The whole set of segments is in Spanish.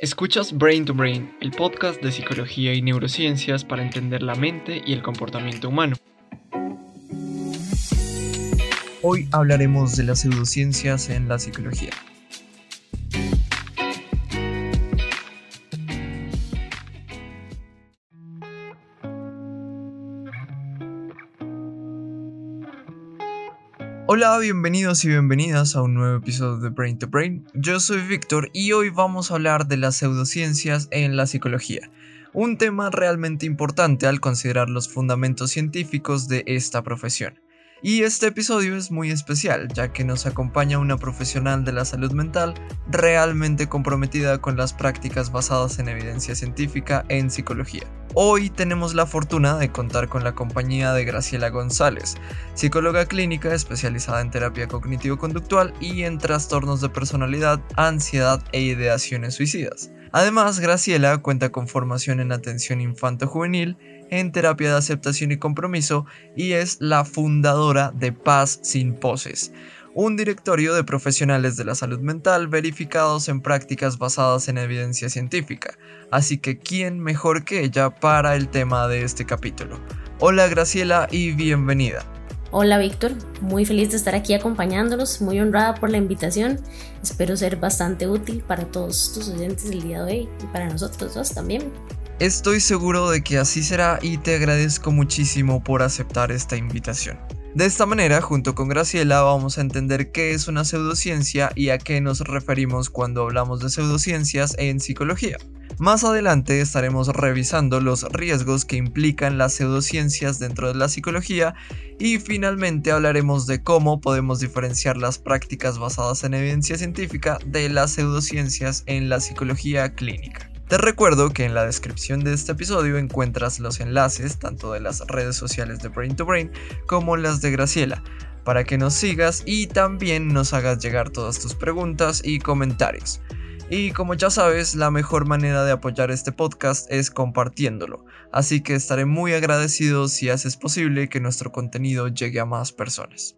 Escuchas Brain to Brain, el podcast de psicología y neurociencias para entender la mente y el comportamiento humano. Hoy hablaremos de las pseudociencias en la psicología. Hola, bienvenidos y bienvenidas a un nuevo episodio de Brain to Brain. Yo soy Víctor y hoy vamos a hablar de las pseudociencias en la psicología, un tema realmente importante al considerar los fundamentos científicos de esta profesión. Y este episodio es muy especial, ya que nos acompaña una profesional de la salud mental realmente comprometida con las prácticas basadas en evidencia científica en psicología. Hoy tenemos la fortuna de contar con la compañía de Graciela González, psicóloga clínica especializada en terapia cognitivo-conductual y en trastornos de personalidad, ansiedad e ideaciones suicidas. Además, Graciela cuenta con formación en atención infanto-juvenil, en terapia de aceptación y compromiso y es la fundadora de Paz sin Poses, un directorio de profesionales de la salud mental verificados en prácticas basadas en evidencia científica. Así que, ¿quién mejor que ella para el tema de este capítulo? Hola Graciela y bienvenida. Hola Víctor, muy feliz de estar aquí acompañándolos, muy honrada por la invitación. Espero ser bastante útil para todos tus oyentes el día de hoy y para nosotros dos también. Estoy seguro de que así será y te agradezco muchísimo por aceptar esta invitación. De esta manera, junto con Graciela, vamos a entender qué es una pseudociencia y a qué nos referimos cuando hablamos de pseudociencias en psicología. Más adelante estaremos revisando los riesgos que implican las pseudociencias dentro de la psicología y finalmente hablaremos de cómo podemos diferenciar las prácticas basadas en evidencia científica de las pseudociencias en la psicología clínica. Te recuerdo que en la descripción de este episodio encuentras los enlaces tanto de las redes sociales de Brain to Brain como las de Graciela, para que nos sigas y también nos hagas llegar todas tus preguntas y comentarios. Y como ya sabes, la mejor manera de apoyar este podcast es compartiéndolo, así que estaré muy agradecido si haces posible que nuestro contenido llegue a más personas.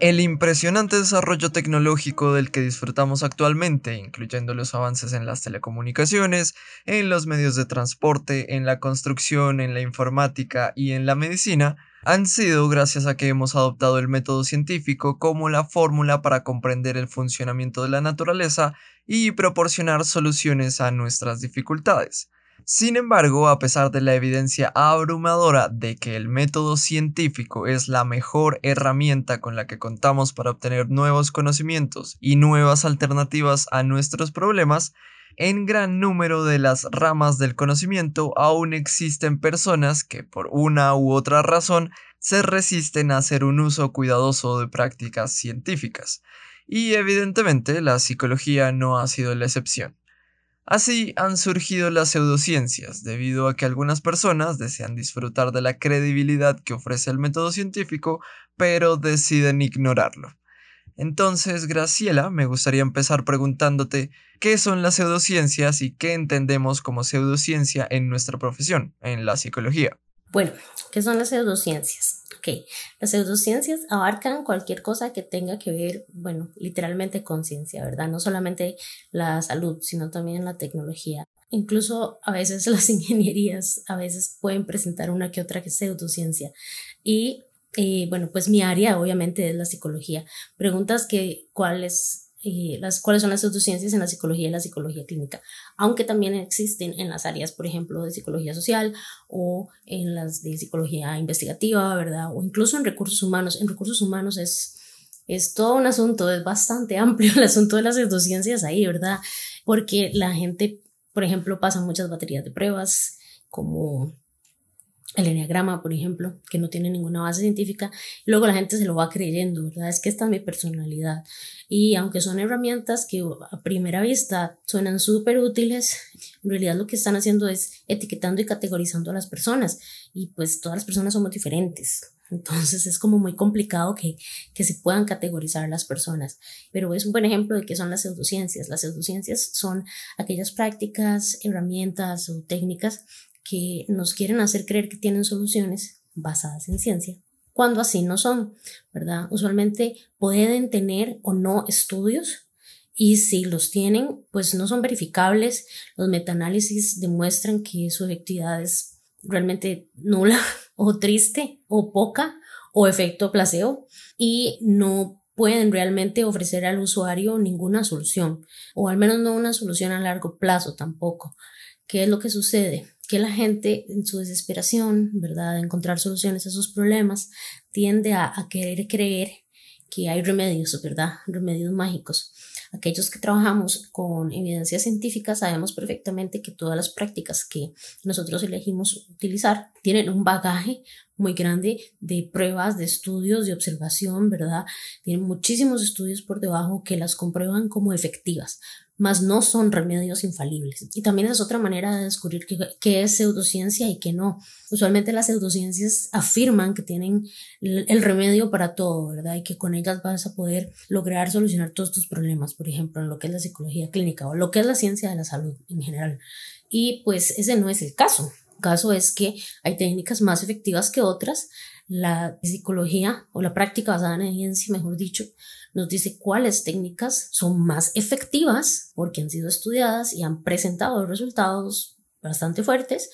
El impresionante desarrollo tecnológico del que disfrutamos actualmente, incluyendo los avances en las telecomunicaciones, en los medios de transporte, en la construcción, en la informática y en la medicina, han sido gracias a que hemos adoptado el método científico como la fórmula para comprender el funcionamiento de la naturaleza y proporcionar soluciones a nuestras dificultades. Sin embargo, a pesar de la evidencia abrumadora de que el método científico es la mejor herramienta con la que contamos para obtener nuevos conocimientos y nuevas alternativas a nuestros problemas, en gran número de las ramas del conocimiento aún existen personas que por una u otra razón se resisten a hacer un uso cuidadoso de prácticas científicas, y evidentemente la psicología no ha sido la excepción. Así han surgido las pseudociencias, debido a que algunas personas desean disfrutar de la credibilidad que ofrece el método científico, pero deciden ignorarlo. Entonces, Graciela, me gustaría empezar preguntándote qué son las pseudociencias y qué entendemos como pseudociencia en nuestra profesión, en la psicología. Bueno, ¿qué son las pseudociencias? Ok, las pseudociencias abarcan cualquier cosa que tenga que ver, bueno, literalmente con ciencia, ¿verdad? No solamente la salud, sino también la tecnología. Incluso a veces las ingenierías a veces pueden presentar una que otra pseudociencia. Y y bueno, pues mi área obviamente es la psicología. Preguntas que cuáles eh, las, cuáles son las pseudociencias en la psicología y la psicología clínica, aunque también existen en las áreas, por ejemplo, de psicología social o en las de psicología investigativa, ¿verdad? O incluso en recursos humanos. En recursos humanos es, es todo un asunto, es bastante amplio el asunto de las pseudociencias ahí, ¿verdad? Porque la gente, por ejemplo, pasa muchas baterías de pruebas, como el enneagrama, por ejemplo, que no tiene ninguna base científica, luego la gente se lo va creyendo, ¿verdad? Es que esta es mi personalidad. Y aunque son herramientas que a primera vista suenan súper útiles, en realidad lo que están haciendo es etiquetando y categorizando a las personas. Y pues todas las personas somos diferentes. Entonces es como muy complicado que, que se puedan categorizar las personas. Pero es un buen ejemplo de qué son las pseudociencias. Las pseudociencias son aquellas prácticas, herramientas o técnicas que nos quieren hacer creer que tienen soluciones basadas en ciencia, cuando así no son, ¿verdad? Usualmente pueden tener o no estudios y si los tienen, pues no son verificables. Los metaanálisis demuestran que su efectividad es realmente nula o triste o poca o efecto placebo y no pueden realmente ofrecer al usuario ninguna solución o al menos no una solución a largo plazo tampoco. ¿Qué es lo que sucede? Que la gente en su desesperación, ¿verdad?, de encontrar soluciones a sus problemas, tiende a, querer creer que hay remedios, ¿verdad? Remedios mágicos. Aquellos que trabajamos con evidencia científica sabemos perfectamente que todas las prácticas que nosotros elegimos utilizar tienen un bagaje muy grande de pruebas, de estudios, de observación, ¿verdad? Tienen muchísimos estudios por debajo que las comprueban como efectivas mas no son remedios infalibles. Y también es otra manera de descubrir qué, es pseudociencia y qué no. Usualmente las pseudociencias afirman que tienen el, remedio para todo, ¿verdad? Y que con ellas vas a poder lograr solucionar todos tus problemas, por ejemplo, en lo que es la psicología clínica o lo que es la ciencia de la salud en general. Y pues ese no es el caso. El caso es que hay técnicas más efectivas que otras. La psicología o la práctica basada en evidencia, mejor dicho, nos dice cuáles técnicas son más efectivas porque han sido estudiadas y han presentado resultados bastante fuertes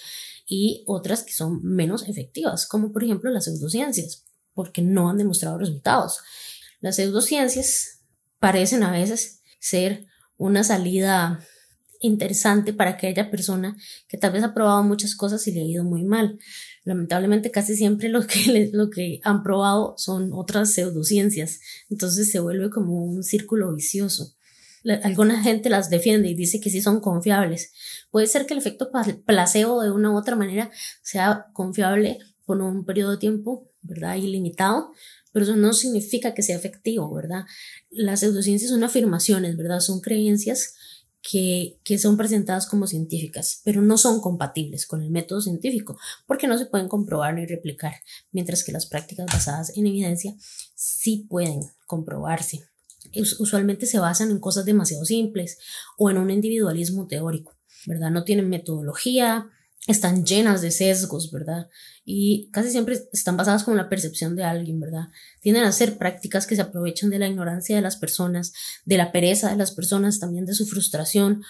y otras que son menos efectivas, como por ejemplo las pseudociencias, porque no han demostrado resultados. Las pseudociencias parecen a veces ser una salida interesante para aquella persona que tal vez ha probado muchas cosas y le ha ido muy mal. Lamentablemente casi siempre lo que, lo que han probado son otras pseudociencias, entonces se vuelve como un círculo vicioso. alguna gente las defiende y dice que sí son confiables. Puede ser que el efecto placebo de una u otra manera sea confiable por un periodo de tiempo, ¿verdad? Ilimitado, pero eso no significa que sea efectivo, ¿verdad? Las pseudociencias son afirmaciones, ¿verdad? Son creencias que, que, son presentadas como científicas, pero no son compatibles con el método científico porque no se pueden comprobar ni replicar, mientras que las prácticas basadas en evidencia sí pueden comprobarse. Usualmente se basan en cosas demasiado simples o en un individualismo teórico, ¿verdad? No tienen metodología, están llenas de sesgos, ¿verdad? Y casi siempre están basadas con la percepción de alguien, ¿verdad? Tienden a ser prácticas que se aprovechan de la ignorancia de las personas, de la pereza de las personas, también de su frustración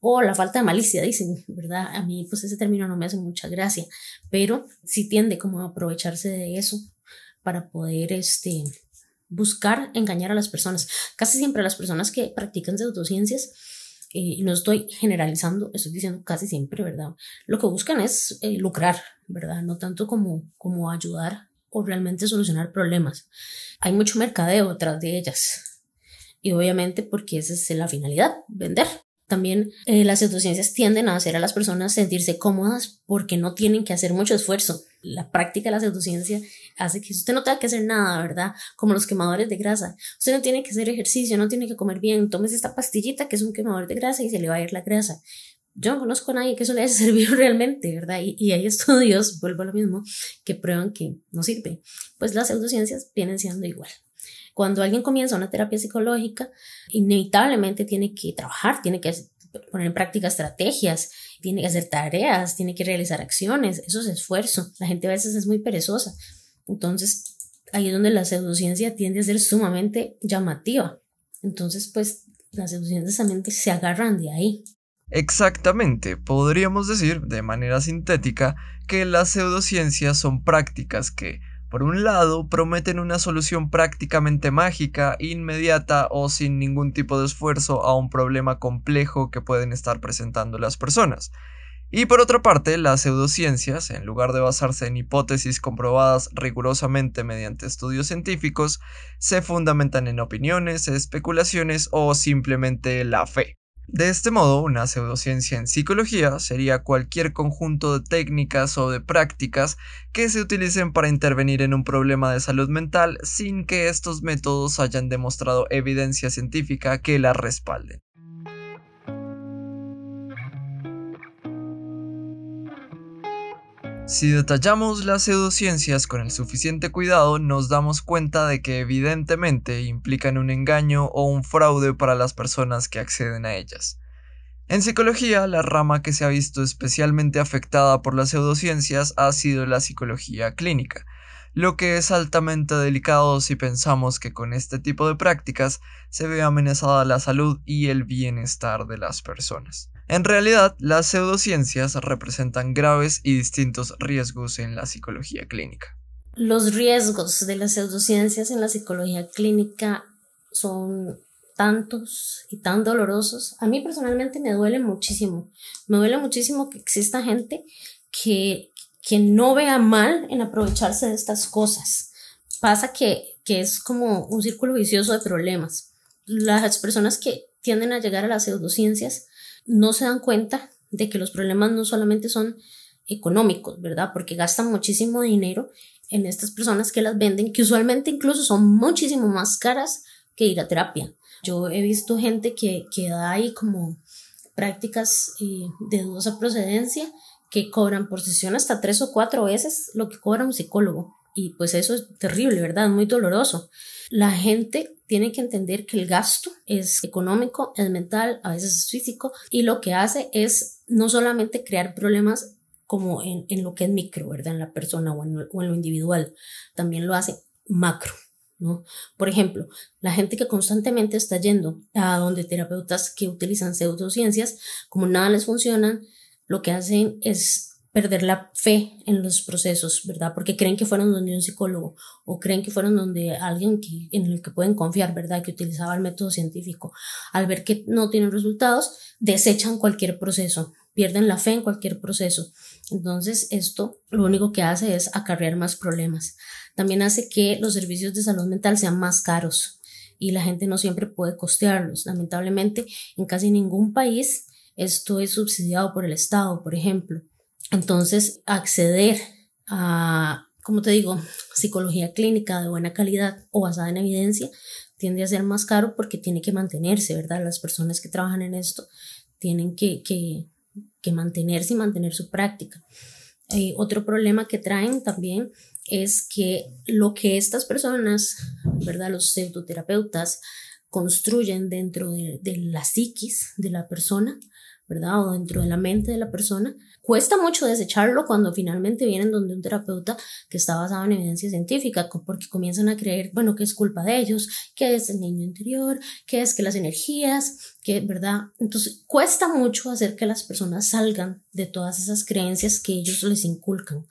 o la falta de malicia, dicen, ¿verdad? A mí pues ese término no me hace mucha gracia, pero sí tiende como a aprovecharse de eso para poder, este, buscar engañar a las personas. Casi siempre las personas que practican pseudociencias eh, no estoy generalizando, estoy diciendo casi siempre, ¿verdad? Lo que buscan es eh, lucrar, ¿verdad? No tanto como, como ayudar o realmente solucionar problemas. Hay mucho mercadeo detrás de ellas. Y obviamente porque esa es la finalidad, vender. También eh, las pseudociencias tienden a hacer a las personas sentirse cómodas porque no tienen que hacer mucho esfuerzo. La práctica de la pseudociencia hace que usted no tenga que hacer nada, ¿verdad? Como los quemadores de grasa. Usted no tiene que hacer ejercicio, no tiene que comer bien. Tomes esta pastillita que es un quemador de grasa y se le va a ir la grasa. Yo no conozco a nadie que eso le haya servido realmente, ¿verdad? Y, y hay estudios, vuelvo a lo mismo, que prueban que no sirve. Pues las pseudociencias vienen siendo igual. Cuando alguien comienza una terapia psicológica, inevitablemente tiene que trabajar, tiene que poner en práctica estrategias, tiene que hacer tareas, tiene que realizar acciones, eso es esfuerzo. La gente a veces es muy perezosa. Entonces, ahí es donde la pseudociencia tiende a ser sumamente llamativa. Entonces, pues, las pseudociencias también se agarran de ahí. Exactamente, podríamos decir de manera sintética que las pseudociencias son prácticas que por un lado, prometen una solución prácticamente mágica, inmediata o sin ningún tipo de esfuerzo a un problema complejo que pueden estar presentando las personas. Y por otra parte, las pseudociencias, en lugar de basarse en hipótesis comprobadas rigurosamente mediante estudios científicos, se fundamentan en opiniones, especulaciones o simplemente la fe. De este modo, una pseudociencia en psicología sería cualquier conjunto de técnicas o de prácticas que se utilicen para intervenir en un problema de salud mental sin que estos métodos hayan demostrado evidencia científica que la respalden. Si detallamos las pseudociencias con el suficiente cuidado, nos damos cuenta de que evidentemente implican un engaño o un fraude para las personas que acceden a ellas. En psicología, la rama que se ha visto especialmente afectada por las pseudociencias ha sido la psicología clínica, lo que es altamente delicado si pensamos que con este tipo de prácticas se ve amenazada la salud y el bienestar de las personas. En realidad, las pseudociencias representan graves y distintos riesgos en la psicología clínica. Los riesgos de las pseudociencias en la psicología clínica son tantos y tan dolorosos. A mí personalmente me duele muchísimo. Me duele muchísimo que exista gente que, que no vea mal en aprovecharse de estas cosas. Pasa que, que es como un círculo vicioso de problemas. Las personas que tienden a llegar a las pseudociencias no se dan cuenta de que los problemas no solamente son económicos, ¿verdad? Porque gastan muchísimo dinero en estas personas que las venden, que usualmente incluso son muchísimo más caras que ir a terapia. Yo he visto gente que, que da ahí como prácticas eh, de dudosa procedencia que cobran por sesión hasta tres o cuatro veces lo que cobra un psicólogo. Y pues eso es terrible, ¿verdad? Muy doloroso. La gente tiene que entender que el gasto es económico, es mental, a veces es físico, y lo que hace es no solamente crear problemas como en, en lo que es micro, ¿verdad? En la persona o en, o en lo individual, también lo hace macro. ¿No? Por ejemplo, la gente que constantemente está yendo a donde terapeutas que utilizan pseudociencias, como nada les funciona, lo que hacen es perder la fe en los procesos, ¿verdad? Porque creen que fueron donde un psicólogo o creen que fueron donde alguien que, en el que pueden confiar, ¿verdad? Que utilizaba el método científico. Al ver que no tienen resultados, desechan cualquier proceso, pierden la fe en cualquier proceso. Entonces, esto lo único que hace es acarrear más problemas. También hace que los servicios de salud mental sean más caros y la gente no siempre puede costearlos. Lamentablemente, en casi ningún país esto es subsidiado por el Estado, por ejemplo. Entonces, acceder a, como te digo, psicología clínica de buena calidad o basada en evidencia tiende a ser más caro porque tiene que mantenerse, ¿verdad? Las personas que trabajan en esto tienen que, que, que mantenerse y mantener su práctica. Eh, otro problema que traen también es que lo que estas personas, ¿verdad? Los pseudoterapeutas construyen dentro de, de la psiquis de la persona, ¿verdad? O dentro de la mente de la persona, Cuesta mucho desecharlo cuando finalmente vienen donde un terapeuta que está basado en evidencia científica, porque comienzan a creer, bueno, que es culpa de ellos, que es el niño interior, que es que las energías, que, ¿verdad? Entonces, cuesta mucho hacer que las personas salgan de todas esas creencias que ellos les inculcan,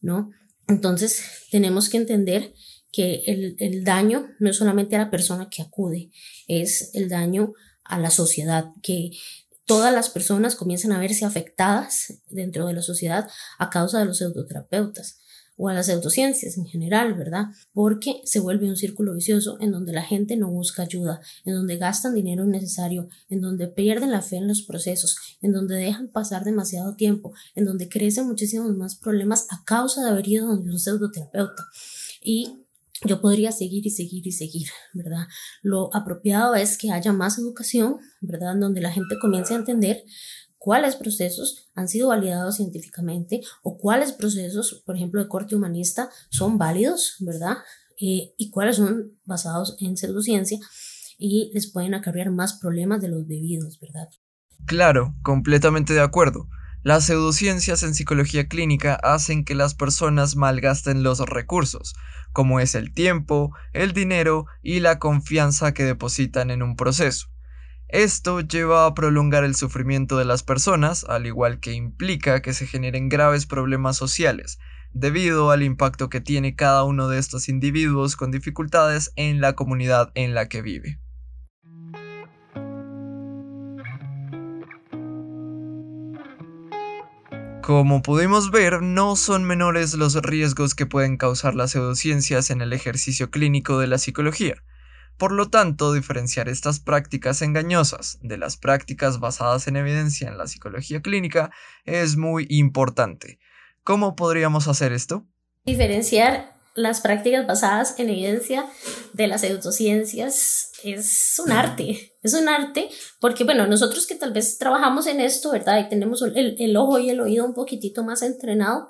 ¿no? Entonces, tenemos que entender que el, el daño no es solamente a la persona que acude, es el daño a la sociedad, que todas las personas comienzan a verse afectadas dentro de la sociedad a causa de los pseudoterapeutas o a las pseudociencias en general, ¿verdad? Porque se vuelve un círculo vicioso en donde la gente no busca ayuda, en donde gastan dinero innecesario, en donde pierden la fe en los procesos, en donde dejan pasar demasiado tiempo, en donde crecen muchísimos más problemas a causa de haber ido donde un pseudoterapeuta. Y yo podría seguir y seguir y seguir, ¿verdad? Lo apropiado es que haya más educación, ¿verdad? Donde la gente comience a entender cuáles procesos han sido validados científicamente o cuáles procesos, por ejemplo, de corte humanista, son válidos, ¿verdad? Eh, y cuáles son basados en pseudociencia y les pueden acarrear más problemas de los debidos, ¿verdad? Claro, completamente de acuerdo. Las pseudociencias en psicología clínica hacen que las personas malgasten los recursos, como es el tiempo, el dinero y la confianza que depositan en un proceso. Esto lleva a prolongar el sufrimiento de las personas, al igual que implica que se generen graves problemas sociales, debido al impacto que tiene cada uno de estos individuos con dificultades en la comunidad en la que vive. Como pudimos ver, no son menores los riesgos que pueden causar las pseudociencias en el ejercicio clínico de la psicología. Por lo tanto, diferenciar estas prácticas engañosas de las prácticas basadas en evidencia en la psicología clínica es muy importante. ¿Cómo podríamos hacer esto? Diferenciar las prácticas basadas en evidencia de las pseudociencias es un arte, es un arte porque, bueno, nosotros que tal vez trabajamos en esto, ¿verdad? Y tenemos el, el ojo y el oído un poquitito más entrenado,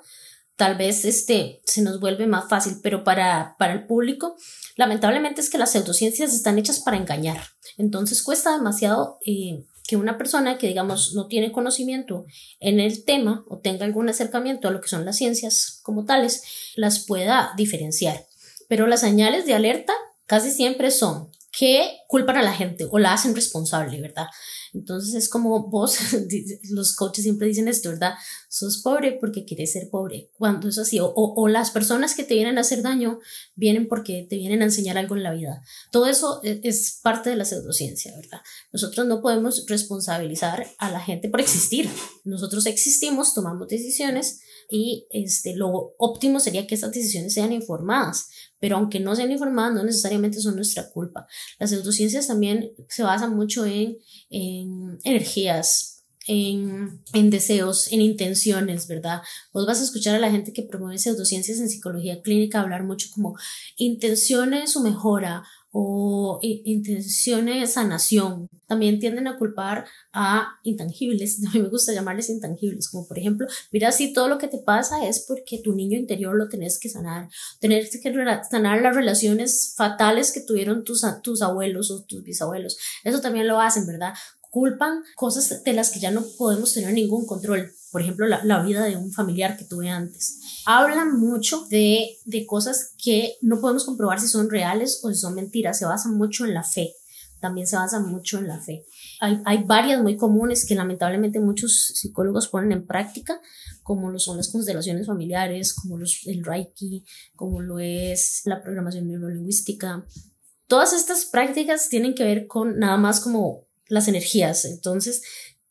tal vez este se nos vuelve más fácil, pero para, para el público, lamentablemente es que las pseudociencias están hechas para engañar, entonces cuesta demasiado eh, que una persona que, digamos, no tiene conocimiento en el tema o tenga algún acercamiento a lo que son las ciencias como tales, las pueda diferenciar. Pero las señales de alerta casi siempre son que culpan a la gente o la hacen responsable, ¿verdad? Entonces es como vos, los coaches siempre dicen esto, ¿verdad? Sos pobre porque quieres ser pobre. Cuando es así, o, o, las personas que te vienen a hacer daño vienen porque te vienen a enseñar algo en la vida. Todo eso e, es parte de la pseudociencia, ¿verdad? Nosotros no podemos responsabilizar a la gente por existir. Nosotros existimos, tomamos decisiones y este, lo óptimo sería que esas decisiones sean informadas pero aunque no sean informadas, no necesariamente son nuestra culpa. Las pseudociencias también se basan mucho en, en energías, en, en, deseos, en intenciones, ¿verdad? Vos vas a escuchar a la gente que promueve pseudociencias en psicología clínica hablar mucho como intenciones o mejora o intenciones de sanación. También tienden a culpar a intangibles, a mí me gusta llamarles intangibles, como por ejemplo, mira si todo lo que te pasa es porque tu niño interior lo tenés que sanar, tener que sanar las relaciones fatales que tuvieron tus, tus abuelos o tus bisabuelos. Eso también lo hacen, ¿verdad? Culpan cosas de las que ya no podemos tener ningún control. Por ejemplo, la, la vida de un familiar que tuve antes hablan mucho de, de cosas que no podemos comprobar si son reales o si son mentiras. Se basan mucho en la fe. También se basa mucho en la fe. Hay, hay varias muy comunes que lamentablemente muchos psicólogos ponen en práctica, como lo son las constelaciones familiares, como los, el Reiki, como lo es la programación neurolingüística. Todas estas prácticas tienen que ver con nada más como las energías. Entonces,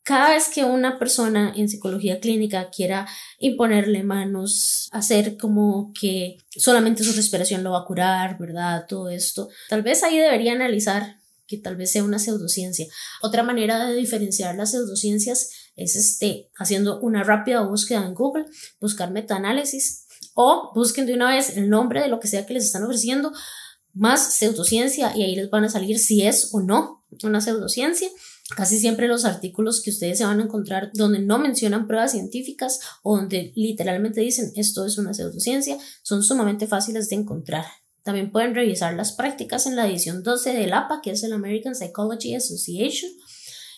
cada vez que una persona en psicología clínica quiera imponerle manos, hacer como que solamente su respiración lo va a curar, ¿verdad? Todo esto, tal vez ahí debería analizar que tal vez sea una pseudociencia. Otra manera de diferenciar las pseudociencias es este, haciendo una rápida búsqueda en Google, buscar metaanálisis o busquen de una vez el nombre de lo que sea que les están ofreciendo, más pseudociencia y ahí les van a salir si es o no una pseudociencia Casi siempre los artículos que ustedes se van a encontrar donde no mencionan pruebas científicas o donde literalmente dicen esto es una pseudociencia son sumamente fáciles de encontrar. También pueden revisar las prácticas en la edición 12 del APA, que es el American Psychology Association,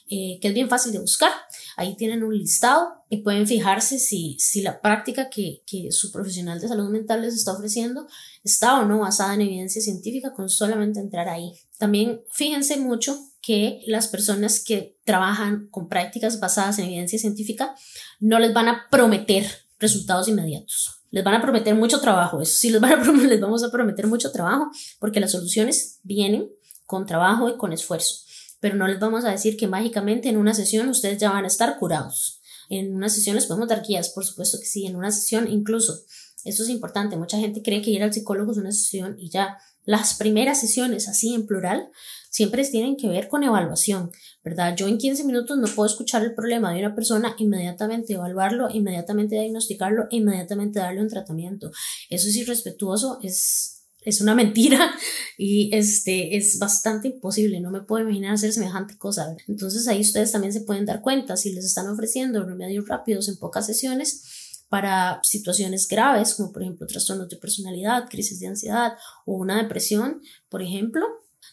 eh, que es bien fácil de buscar. Ahí tienen un listado y pueden fijarse si, si la práctica que, que su profesional de salud mental les está ofreciendo está o no basada en evidencia científica con solamente entrar ahí. También fíjense mucho que las personas que trabajan con prácticas basadas en evidencia científica no les van a prometer resultados inmediatos. Les van a prometer mucho trabajo, eso sí les, van les vamos a prometer mucho trabajo porque las soluciones vienen con trabajo y con esfuerzo, pero no les vamos a decir que mágicamente en una sesión ustedes ya van a estar curados. En una sesión les podemos dar guías, por supuesto que sí, en una sesión incluso. Esto es importante, mucha gente cree que ir al psicólogo es una sesión y ya. Las primeras sesiones, así en plural, siempre tienen que ver con evaluación, ¿verdad? Yo en 15 minutos no puedo escuchar el problema de una persona, inmediatamente evaluarlo, inmediatamente diagnosticarlo, inmediatamente darle un tratamiento. Eso es irrespetuoso, es, es una mentira y este es bastante imposible, no me puedo imaginar hacer semejante cosa. Entonces ahí ustedes también se pueden dar cuenta si les están ofreciendo remedios rápidos en pocas sesiones para situaciones graves, como por ejemplo trastornos de personalidad, crisis de ansiedad o una depresión, por ejemplo,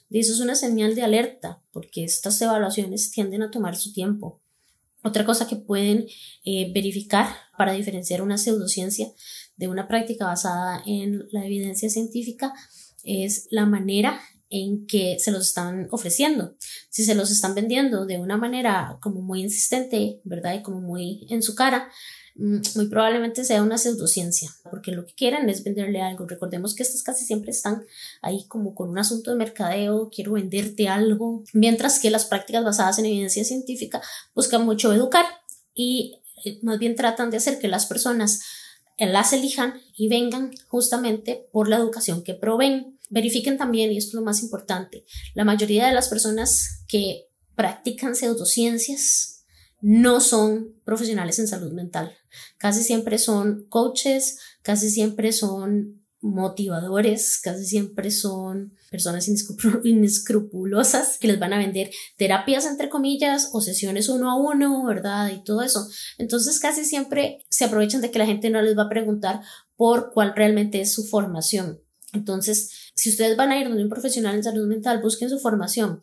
y eso es una señal de alerta, porque estas evaluaciones tienden a tomar su tiempo. Otra cosa que pueden eh, verificar para diferenciar una pseudociencia de una práctica basada en la evidencia científica es la manera en que se los están ofreciendo. Si se los están vendiendo de una manera como muy insistente, ¿verdad? Y como muy en su cara, Mm, muy probablemente sea una pseudociencia, porque lo que quieren es venderle algo. Recordemos que estas casi siempre están ahí como con un asunto de mercadeo, quiero venderte algo, mientras que las prácticas basadas en evidencia científica buscan mucho educar y eh, más bien tratan de hacer que las personas las elijan y vengan justamente por la educación que proveen. Verifiquen también, y esto es lo más importante, la mayoría de las personas que practican pseudociencias no son profesionales en salud mental. Casi siempre son coaches, casi siempre son motivadores, casi siempre son personas inescrupulosas que les van a vender terapias entre comillas o sesiones uno a uno, ¿verdad? Y todo eso. Entonces casi siempre se aprovechan de que la gente no les va a preguntar por cuál realmente es su formación. Entonces, si ustedes van a ir donde un profesional en salud mental, busquen su formación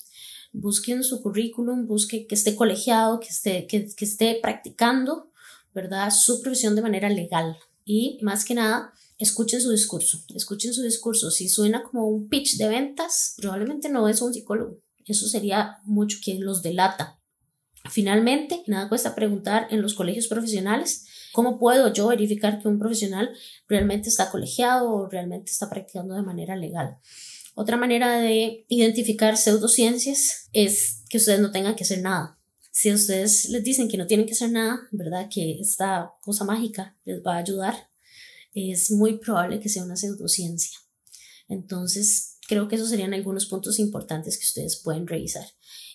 busque en su currículum, busque que esté colegiado, que esté, que, que esté practicando, ¿verdad? Su profesión de manera legal. Y más que nada, escuchen su discurso, escuchen su discurso. Si suena como un pitch de ventas, probablemente no es un psicólogo. Eso sería mucho que los delata. Finalmente, nada cuesta preguntar en los colegios profesionales cómo puedo yo verificar que un profesional realmente está colegiado o realmente está practicando de manera legal. Otra manera de identificar pseudociencias es que ustedes no tengan que hacer nada. Si ustedes les dicen que no tienen que hacer nada, ¿verdad? Que esta cosa mágica les va a ayudar, es muy probable que sea una pseudociencia. Entonces, creo que esos serían algunos puntos importantes que ustedes pueden revisar.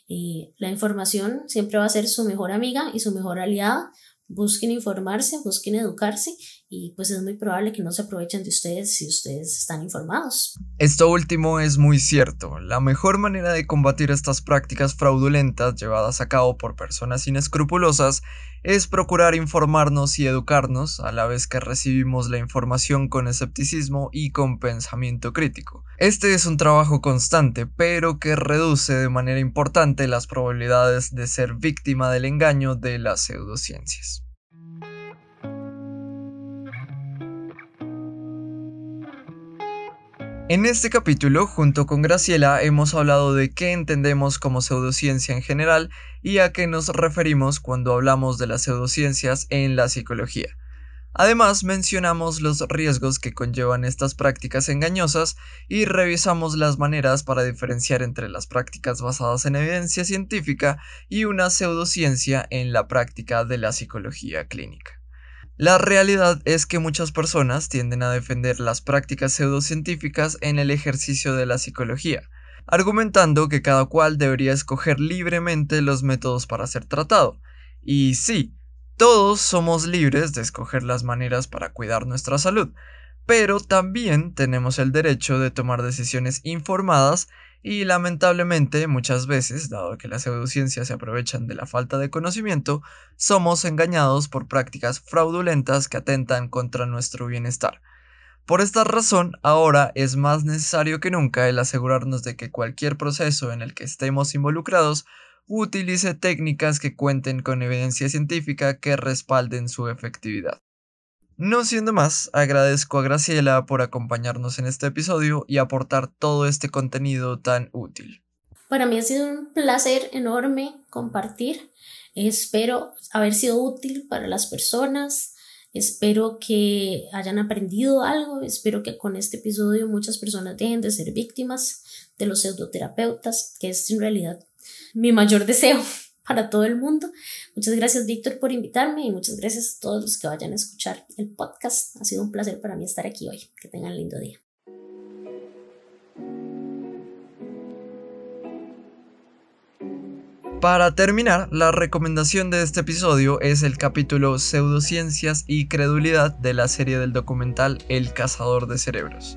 Eh, la información siempre va a ser su mejor amiga y su mejor aliada busquen informarse, busquen educarse y pues es muy probable que no se aprovechen de ustedes si ustedes están informados. Esto último es muy cierto. La mejor manera de combatir estas prácticas fraudulentas llevadas a cabo por personas inescrupulosas es procurar informarnos y educarnos a la vez que recibimos la información con escepticismo y con pensamiento crítico. Este es un trabajo constante, pero que reduce de manera importante las probabilidades de ser víctima del engaño de las pseudociencias. En este capítulo, junto con Graciela, hemos hablado de qué entendemos como pseudociencia en general y a qué nos referimos cuando hablamos de las pseudociencias en la psicología. Además, mencionamos los riesgos que conllevan estas prácticas engañosas y revisamos las maneras para diferenciar entre las prácticas basadas en evidencia científica y una pseudociencia en la práctica de la psicología clínica. La realidad es que muchas personas tienden a defender las prácticas pseudocientíficas en el ejercicio de la psicología, argumentando que cada cual debería escoger libremente los métodos para ser tratado. Y sí, todos somos libres de escoger las maneras para cuidar nuestra salud, pero también tenemos el derecho de tomar decisiones informadas y lamentablemente muchas veces, dado que las pseudociencias se aprovechan de la falta de conocimiento, somos engañados por prácticas fraudulentas que atentan contra nuestro bienestar. Por esta razón, ahora es más necesario que nunca el asegurarnos de que cualquier proceso en el que estemos involucrados utilice técnicas que cuenten con evidencia científica que respalden su efectividad. No siendo más, agradezco a Graciela por acompañarnos en este episodio y aportar todo este contenido tan útil. Para mí ha sido un placer enorme compartir. Espero haber sido útil para las personas. Espero que hayan aprendido algo. Espero que con este episodio muchas personas dejen de ser víctimas de los pseudoterapeutas, que es en realidad mi mayor deseo para todo el mundo. Muchas gracias, Víctor, por invitarme y muchas gracias a todos los que vayan a escuchar el podcast. Ha sido un placer para mí estar aquí hoy. Que tengan un lindo día. Para terminar, la recomendación de este episodio es el capítulo Pseudociencias y Credulidad de la serie del documental El Cazador de Cerebros.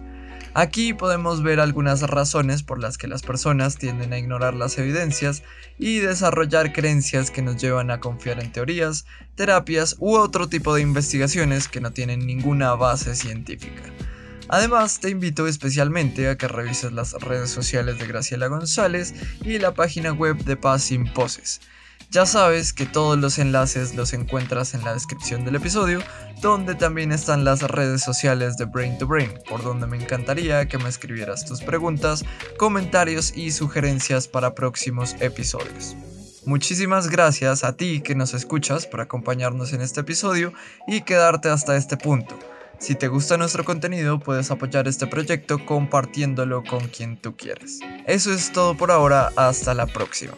Aquí podemos ver algunas razones por las que las personas tienden a ignorar las evidencias y desarrollar creencias que nos llevan a confiar en teorías, terapias u otro tipo de investigaciones que no tienen ninguna base científica. Además, te invito especialmente a que revises las redes sociales de Graciela González y la página web de Paz Sin Poses. Ya sabes que todos los enlaces los encuentras en la descripción del episodio, donde también están las redes sociales de Brain to Brain, por donde me encantaría que me escribieras tus preguntas, comentarios y sugerencias para próximos episodios. Muchísimas gracias a ti que nos escuchas por acompañarnos en este episodio y quedarte hasta este punto. Si te gusta nuestro contenido, puedes apoyar este proyecto compartiéndolo con quien tú quieres. Eso es todo por ahora, hasta la próxima.